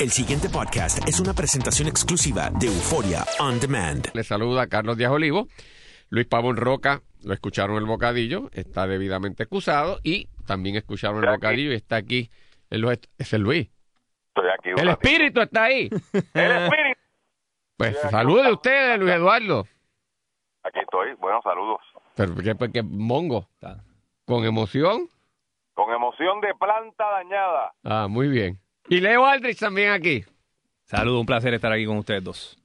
El siguiente podcast es una presentación exclusiva de Euforia On Demand. Le saluda Carlos Díaz Olivo. Luis Pavón Roca, lo escucharon el bocadillo, está debidamente excusado y también escucharon el bocadillo y está aquí. Es el Luis. Estoy aquí. un El ratito. espíritu está ahí. El espíritu. Pues salude un usted, Luis Eduardo. Aquí estoy. Buenos saludos. Pero que, que mongo. Con emoción. Con emoción de planta dañada. Ah, muy bien. Y Leo Aldrich también aquí. Saludos, un placer estar aquí con ustedes dos.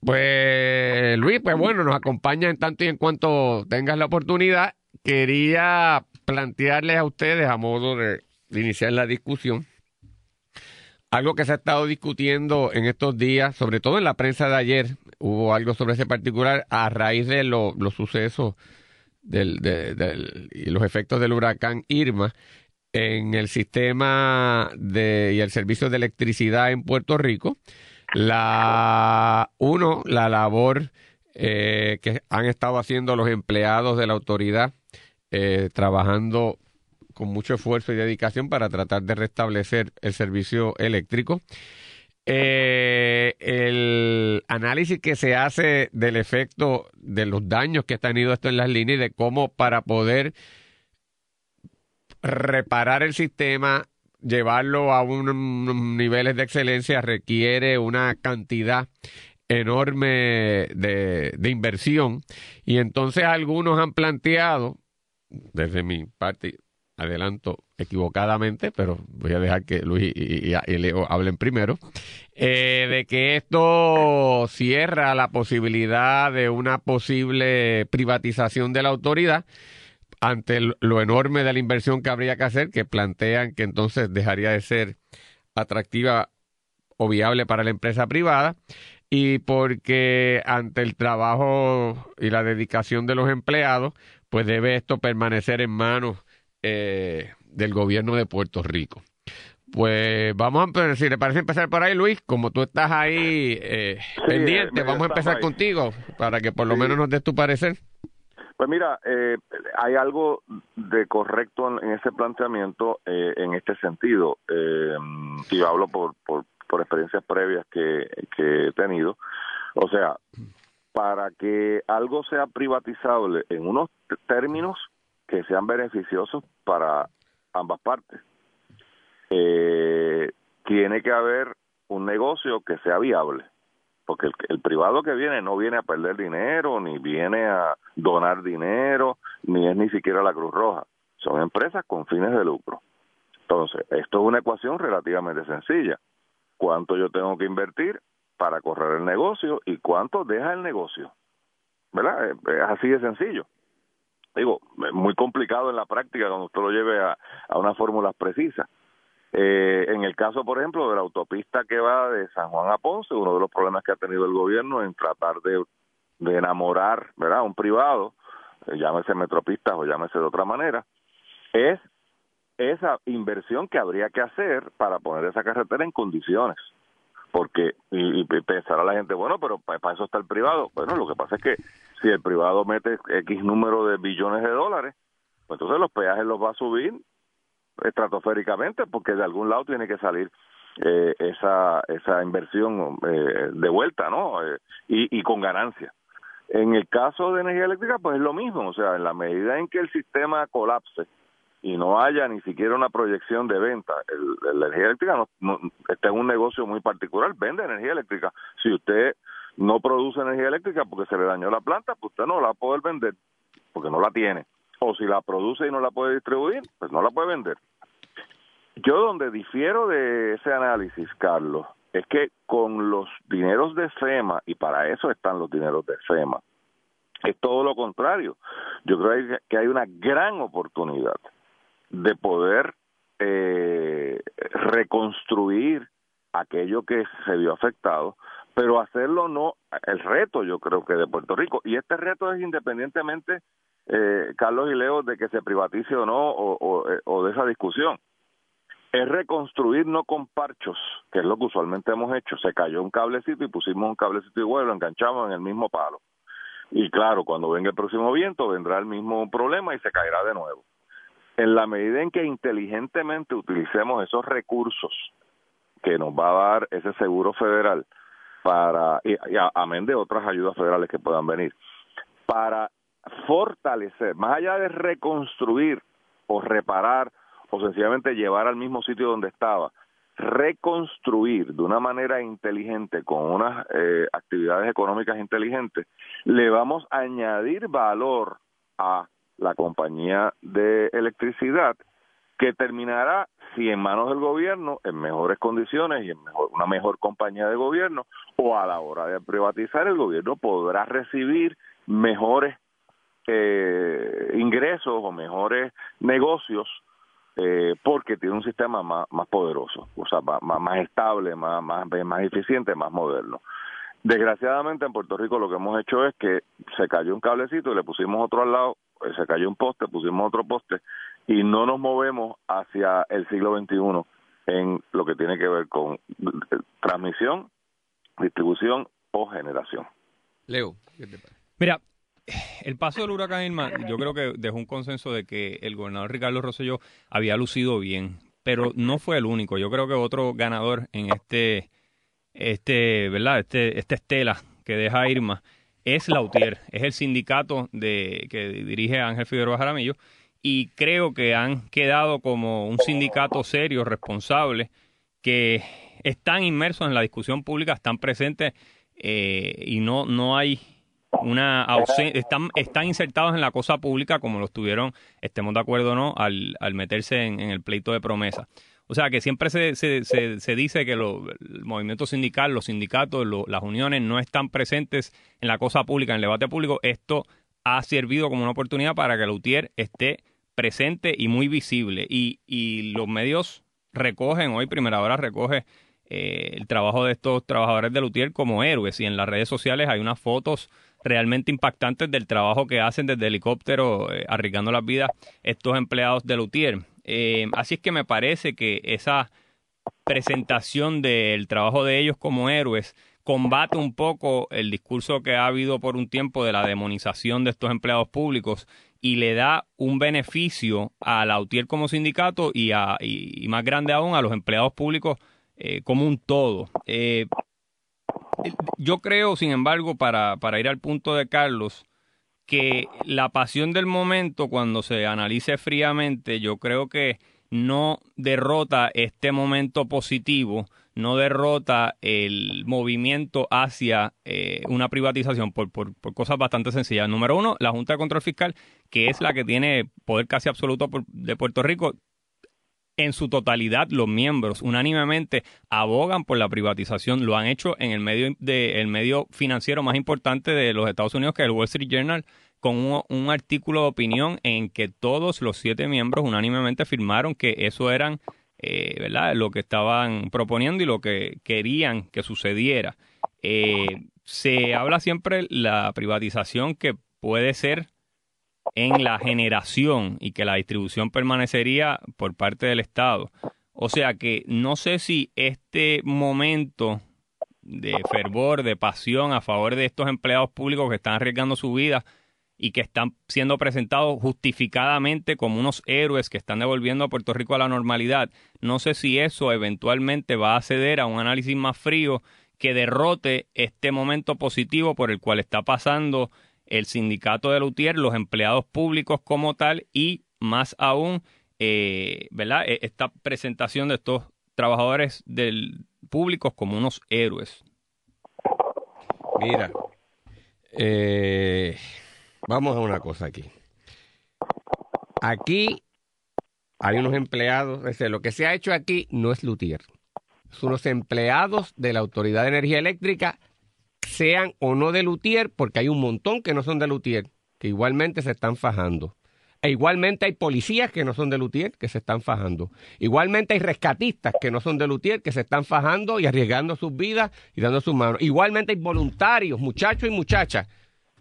Pues Luis, pues bueno, nos acompaña en tanto y en cuanto tengas la oportunidad. Quería plantearles a ustedes a modo de, iniciar la discusión algo que se ha estado discutiendo en estos días, sobre todo en la prensa de ayer, hubo algo sobre ese particular a raíz de lo- los sucesos del, de- del- y los efectos del huracán Irma en el sistema de, y el servicio de electricidad en Puerto Rico. La uno, la labor eh, que han estado haciendo los empleados de la autoridad eh, trabajando con mucho esfuerzo y dedicación para tratar de restablecer el servicio eléctrico. Eh, el análisis que se hace del efecto de los daños que ha tenido esto en las líneas y de cómo para poder reparar el sistema, llevarlo a un- unos niveles de excelencia requiere una cantidad enorme de, de inversión. Y entonces algunos han planteado, desde mi parte, adelanto equivocadamente, pero voy a dejar que Luis y Leo hablen primero, eh, de que esto cierra la posibilidad de una posible privatización de la autoridad ante lo enorme de la inversión que habría que hacer, que plantean que entonces dejaría de ser atractiva o viable para la empresa privada, y porque ante el trabajo y la dedicación de los empleados, pues debe esto permanecer en manos eh, del gobierno de Puerto Rico. Pues vamos a empezar, si le parece empezar por ahí, Luis, como tú estás ahí eh, pendiente, medio vamos a empezar contigo para que por lo Sí. menos nos des tu parecer. Pues mira, eh, hay algo de correcto en, en ese planteamiento eh, en este sentido. Eh, y hablo por, por, por experiencias previas que, que he tenido. O sea, para que algo sea privatizable en unos términos que sean beneficiosos para ambas partes, eh, tiene que haber un negocio que sea viable porque el, privado que viene no viene a perder dinero, ni viene a donar dinero, ni es ni siquiera la Cruz Roja. Son empresas con fines de lucro. Entonces, esto es una ecuación relativamente sencilla. ¿Cuánto yo tengo que invertir para correr el negocio y cuánto deja el negocio? ¿Verdad? Es es así de sencillo. Digo, muy complicado en la práctica cuando usted lo lleve a, a unas fórmulas precisas. Eh, en el caso, por ejemplo, de la autopista que va de San Juan a Ponce, uno de los problemas que ha tenido el gobierno en tratar de, enamorar ¿verdad? a un privado, eh, llámese Metropistas o llámese de otra manera, es esa inversión que habría que hacer para poner esa carretera en condiciones. Porque, y, y pensará la gente, bueno, pero para eso está el privado. Bueno, lo que pasa es que si el privado mete X número de billones de dólares, pues entonces los peajes los va a subir estratosféricamente porque de algún lado tiene que salir eh, esa esa inversión eh, de vuelta no Eh, y, con ganancia. En el caso de energía eléctrica pues es lo mismo o sea en la medida en que el sistema colapse y no haya ni siquiera una proyección de venta el- la energía eléctrica no, no- un negocio muy particular vende energía eléctrica. Si usted no produce energía eléctrica porque se le dañó la planta pues usted no la va a poder vender porque no la tiene o si la produce y no la puede distribuir, pues no la puede vender. Yo donde difiero de ese análisis, Carlos, es que con los dineros de FEMA, y para eso están los dineros de FEMA, es todo lo contrario. Yo creo que hay una gran oportunidad de poder eh, reconstruir aquello que se vio afectado, pero hacerlo no, el reto yo creo que de Puerto Rico, y este reto es independientemente, eh, Carlos y Leo, de que se privatice o no, eh, o de esa discusión, es reconstruir no con parchos, que es lo que usualmente hemos hecho, se cayó un cablecito y pusimos un cablecito igual, lo enganchamos en el mismo palo. Y claro, cuando venga el próximo viento vendrá el mismo problema y se caerá de nuevo. En la medida en que inteligentemente utilicemos esos recursos que nos va a dar ese seguro federal para, y, amén de otras ayudas federales que puedan venir, para fortalecer, más allá de reconstruir o reparar o sencillamente llevar al mismo sitio donde estaba, reconstruir de una manera inteligente con unas eh, actividades económicas inteligentes, le vamos a añadir valor a la compañía de electricidad que terminará, si en manos del gobierno, en mejores condiciones y en mejor, una mejor compañía de gobierno, o a la hora de privatizar, el gobierno podrá recibir mejores eh, ingresos o mejores negocios eh, porque tiene un sistema más, más poderoso, o sea, más, más estable, más, más, más eficiente, más moderno. Desgraciadamente en Puerto Rico lo que hemos hecho es que se cayó un cablecito y le pusimos otro al lado, eh, se cayó un poste, pusimos otro poste y no nos movemos hacia el siglo XXI en lo que tiene que ver con eh, transmisión, distribución o generación. Leo, Mira, el paso del huracán Irma, yo creo que dejó un consenso de que el gobernador Ricardo Rosselló había lucido bien, pero no fue el único. Yo creo que otro ganador en este, este, ¿verdad? Este, esta estela que deja Irma es Lautier, es el sindicato de que dirige Ángel Figueroa Jaramillo y creo que han quedado como un sindicato serio, responsable, que están inmersos en la discusión pública, están presentes eh, y no, no hay una están, están insertados en la cosa pública como lo estuvieron, estemos de acuerdo o no, al, al meterse en, el pleito de promesa. O sea que siempre se, se, se, dice que lo, el movimiento sindical, los sindicatos, las uniones no están presentes en la cosa pública, en el debate público. Esto ha servido como una oportunidad para que el UTIER esté presente y muy visible. Y, y los medios recogen, hoy Primera Hora recoge eh, el trabajo de estos trabajadores de Lutier como héroes y en las redes sociales hay unas fotos realmente impactantes del trabajo que hacen desde helicóptero eh, arriesgando las vidas estos empleados de Lutier. Eh, así es que me parece que esa presentación del trabajo de ellos como héroes combate un poco el discurso que ha habido por un tiempo de la demonización de estos empleados públicos y le da un beneficio a la UTIER como sindicato y, a, y, más grande aún a los empleados públicos eh, como un todo. Eh, yo creo, sin embargo, para, para ir al punto de Carlos, que la pasión del momento, cuando se analice fríamente, yo creo que no derrota este momento positivo, no derrota el movimiento hacia eh, una privatización por, por, cosas bastante sencillas. Número uno, la Junta de Control Fiscal, que es la que tiene poder casi absoluto de Puerto Rico, en su totalidad los miembros unánimemente abogan por la privatización. Lo han hecho en el medio, de, el medio financiero más importante de los Estados Unidos, que es el Wall Street Journal, con un, artículo de opinión en que todos los siete miembros unánimemente firmaron que eso eran eh, ¿verdad? lo que estaban proponiendo y lo que querían que sucediera. Eh, se habla siempre la privatización que puede ser en la generación y que la distribución permanecería por parte del Estado. O sea que no sé si este momento de fervor, de pasión a favor de estos empleados públicos que están arriesgando su vida y que están siendo presentados justificadamente como unos héroes que están devolviendo a Puerto Rico a la normalidad. No sé si eso eventualmente va a ceder a un análisis más frío que derrote este momento positivo por el cual está pasando el sindicato de Lutier, los empleados públicos como tal y más aún, eh, ¿verdad? E, esta presentación de estos trabajadores del públicos como unos héroes. Mira, eh, Vamos a una cosa aquí. Aquí hay unos empleados, es lo que se ha hecho aquí no es Lutier. Son los empleados de la Autoridad de Energía Eléctrica, sean o no de Lutier, porque hay un montón que no son de Lutier, que igualmente se están fajando. E igualmente hay policías que no son de Lutier, que se están fajando. Igualmente hay rescatistas que no son de Lutier, que se están fajando y arriesgando sus vidas y dando sus manos. Igualmente hay voluntarios, muchachos y muchachas,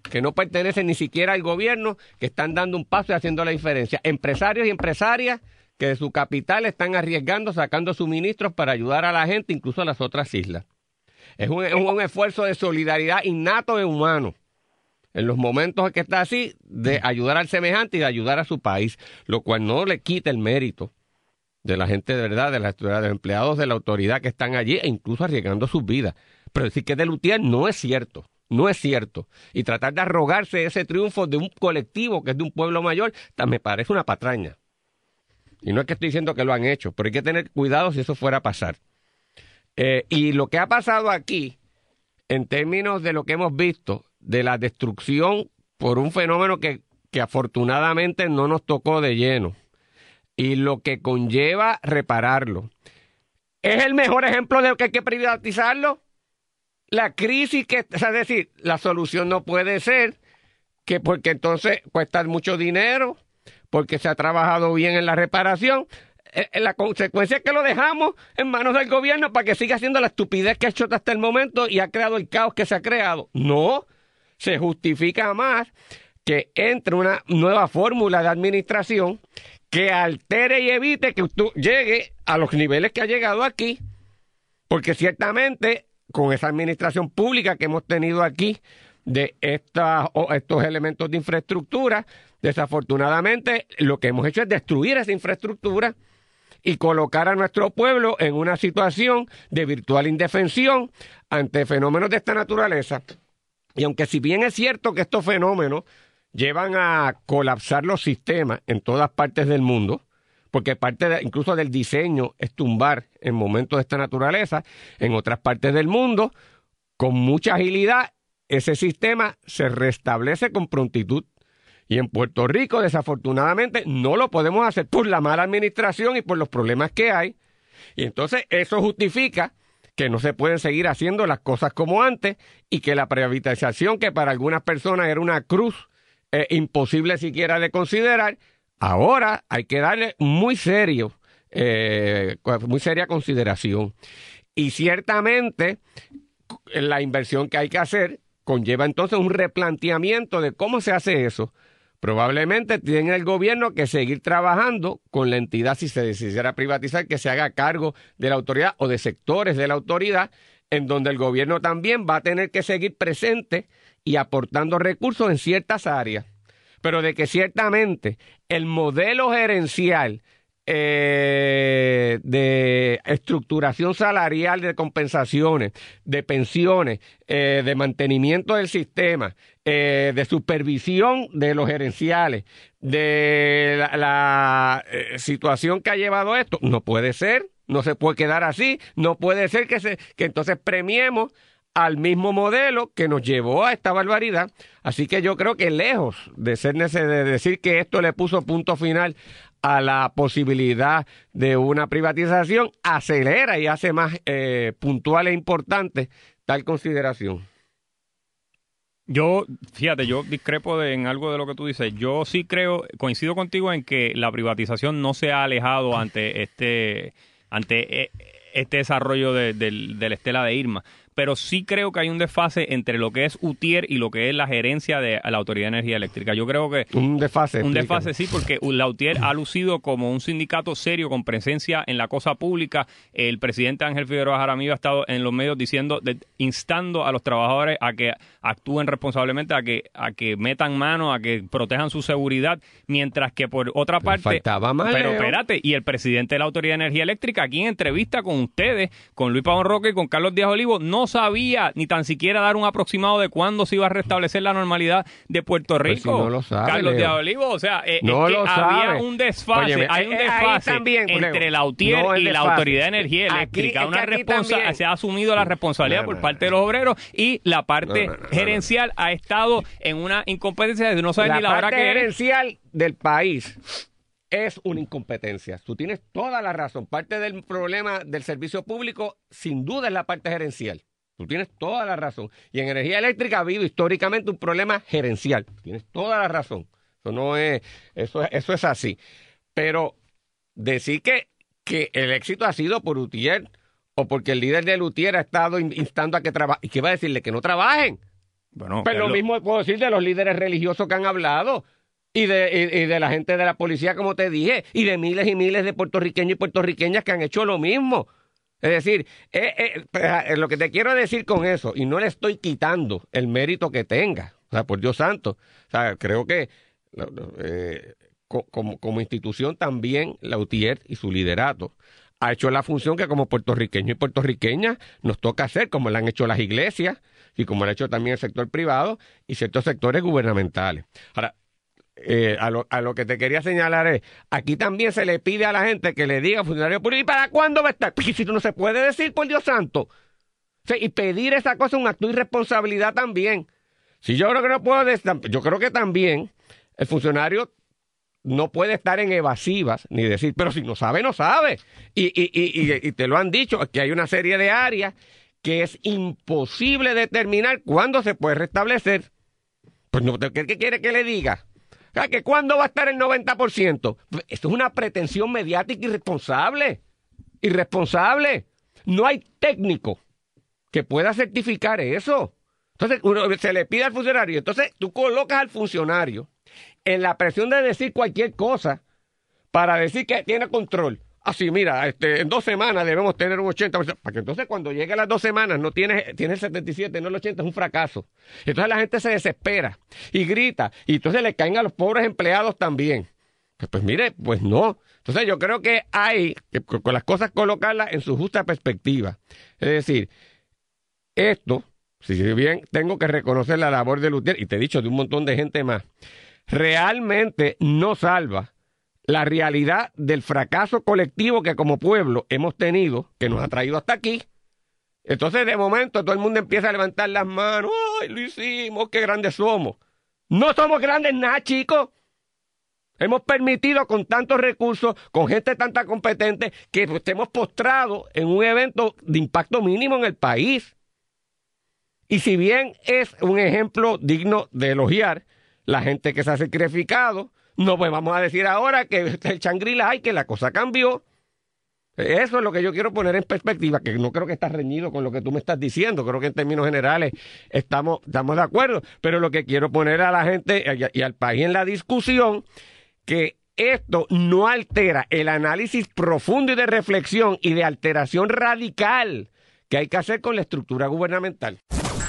que no pertenecen ni siquiera al gobierno, que están dando un paso y haciendo la diferencia. Empresarios y empresarias que de su capital están arriesgando, sacando suministros para ayudar a la gente, incluso a las otras islas. Es un, un esfuerzo de solidaridad innato de humano. En los momentos en que está así, de ayudar al semejante y de ayudar a su país, lo cual no le quita el mérito de la gente de verdad, de, la, de los empleados de la autoridad que están allí e incluso arriesgando sus vidas. Pero decir que es de Lutier no es cierto. No es cierto. Y tratar de arrogarse ese triunfo de un colectivo que es de un pueblo mayor, me parece una patraña. Y no es que estoy diciendo que lo han hecho, pero hay que tener cuidado si eso fuera a pasar. Eh, y lo que ha pasado aquí, en términos de lo que hemos visto, de la destrucción por un fenómeno que, que afortunadamente no nos tocó de lleno, y lo que conlleva repararlo. ¿Es el mejor ejemplo de que hay que privatizarlo? La crisis que, es decir, la solución no puede ser que porque entonces cuesta mucho dinero, porque se ha trabajado bien en la reparación, la consecuencia es que lo dejamos en manos del gobierno para que siga haciendo la estupidez que ha hecho hasta el momento y ha creado el caos que se ha creado. No, se justifica más que entre una nueva fórmula de administración que altere y evite que usted llegue a los niveles que ha llegado aquí, porque ciertamente con esa administración pública que hemos tenido aquí de estas, estos elementos de infraestructura, desafortunadamente lo que hemos hecho es destruir esa infraestructura y colocar a nuestro pueblo en una situación de virtual indefensión ante fenómenos de esta naturaleza. Y aunque si bien es cierto que estos fenómenos llevan a colapsar los sistemas en todas partes del mundo, porque parte incluso del diseño es tumbar en momentos de esta naturaleza, en otras partes del mundo, con mucha agilidad, ese sistema se restablece con prontitud. Y en Puerto Rico, desafortunadamente, no lo podemos hacer por la mala administración y por los problemas que hay. Y entonces eso justifica que no se pueden seguir haciendo las cosas como antes y que la privatización, que para algunas personas era una cruz eh, imposible siquiera de considerar, ahora hay que darle muy serio, eh, muy seria consideración. Y ciertamente la inversión que hay que hacer conlleva entonces un replanteamiento de cómo se hace eso. Probablemente tiene el gobierno que seguir trabajando con la entidad si se decidiera privatizar, que se haga cargo de la autoridad o de sectores de la autoridad, en donde el gobierno también va a tener que seguir presente y aportando recursos en ciertas áreas, pero de que ciertamente el modelo gerencial eh, de estructuración salarial de compensaciones, de pensiones, eh, de mantenimiento del sistema, eh, de supervisión de los gerenciales, de la, la situación que ha llevado esto, no puede ser, no se puede quedar así, no puede ser que, se, que entonces premiemos al mismo modelo que nos llevó a esta barbaridad. Así que yo creo que lejos de ser de decir que esto le puso punto final a la posibilidad de una privatización, acelera y hace más eh, puntual e importante tal consideración. Yo, fíjate, yo discrepo en algo de lo que tú dices. Yo sí creo, coincido contigo en que la privatización no se ha alejado ante este, ante eh, este desarrollo de, la estela de Irma pero sí creo que hay un desfase entre lo que es UTIER y lo que es la gerencia de la Autoridad de Energía Eléctrica. Yo creo que... Un desfase. Un desfase, sí, porque la UTIER ha lucido como un sindicato serio con presencia en la cosa pública. El presidente Ángel Figueroa Jaramillo ha estado en los medios diciendo, instando a los trabajadores a que actúen responsablemente, a que, a que metan mano, a que protejan su seguridad, mientras que por otra parte... Faltaba más. Pero espérate, y el presidente de la Autoridad de Energía Eléctrica, aquí en entrevista con ustedes, con Luis Pavón Roque y con Carlos Díaz Olivo, no sabía ni tan siquiera dar un aproximado de cuándo se iba a restablecer la normalidad de Puerto Pues Rico. no lo sabe, Carlos Leo. Díaz Olivo, o sea, eh, No es que había sabe. un desfase, Óyeme, hay un eh, eh, desfase también, entre la UTIER No y la. Autoridad de Energía Aquí- Eléctrica. que Una aquí responsa- se ha asumido la responsabilidad por parte de los obreros y la parte gerencial ha estado en una incompetencia de no saber ni la hora parte que es. gerencial del país es una incompetencia. Tú tienes toda la razón. Parte del problema del servicio público, sin duda, es la parte gerencial. Tú tienes toda la razón. Y en energía eléctrica ha habido históricamente un problema gerencial. Tienes toda la razón. Eso no es, eso, es- eso es así. Pero decir que, que el éxito ha sido por Utier o porque el líder de Utier ha estado in- instando a que trabajen. ¿Y qué va a decirle? Que no trabajen. Bueno, Pero lo Carlos, mismo puedo decir de los líderes religiosos que han hablado. Y de, y, y de la gente de la policía, como te dije, y de miles y miles de puertorriqueños y puertorriqueñas que han hecho lo mismo. Es decir, eh, eh, eh, lo que te quiero decir con eso, y no le estoy quitando el mérito que tenga, o sea, por Dios santo, o sea, creo que eh, como, institución también la UTIER y su liderato ha hecho la función que como puertorriqueños y puertorriqueñas nos toca hacer, como la han hecho las iglesias y como lo ha hecho también el sector privado y ciertos sectores gubernamentales. Ahora, eh, a, lo, a, lo, que te quería señalar es, aquí también se le pide a la gente que le diga funcionario público, ¿y para cuándo va a estar? Si no se puede decir, por Dios santo. y pedir esa cosa es un acto de irresponsabilidad también. Si yo creo que no puedo, yo creo que también el funcionario no puede estar en evasivas ni decir, pero si no sabe, no sabe. Y, y, y, y, te lo han dicho, que hay una serie de áreas que es imposible determinar cuándo se puede restablecer. Pues no, ¿qué, qué quiere que le diga? ¿Que cuándo va a estar el 90%? Esto es una pretensión mediática irresponsable. Irresponsable. No hay técnico que pueda certificar eso. Entonces, se le pide al funcionario. Entonces, tú colocas al funcionario en la presión de decir cualquier cosa para decir que tiene control. Así, mira, este, en dos semanas debemos tener un 80%. Para que entonces cuando llegue a las dos semanas no tiene, tiene el 77, no el 80, es un fracaso. Entonces la gente se desespera y grita. Y entonces le caen a los pobres empleados también. Pues, pues mire, pues no. Entonces yo creo que hay que con las cosas colocarlas en su justa perspectiva. Es decir, esto, si bien tengo que reconocer la labor de Lutier, y te he dicho de un montón de gente más, realmente no salva la realidad del fracaso colectivo que como pueblo hemos tenido, que nos ha traído hasta aquí. Entonces, de momento, todo el mundo empieza a levantar las manos. ¡Ay, lo hicimos! ¡Qué grandes somos! No somos grandes nada, chicos. Hemos permitido con tantos recursos, con gente tanta competente, que estemos postrados en un evento de impacto mínimo en el país. Y si bien es un ejemplo digno de elogiar, la gente que se ha sacrificado, no pues vamos a decir ahora que el Changrila y que la cosa cambió. Eso es lo que yo quiero poner en perspectiva, que no creo que está reñido con lo que tú me estás diciendo, creo que en términos generales estamos, estamos de acuerdo, pero lo que quiero poner a la gente y, y al país en la discusión, que esto no altera el análisis profundo y de reflexión y de alteración radical que hay que hacer con la estructura gubernamental.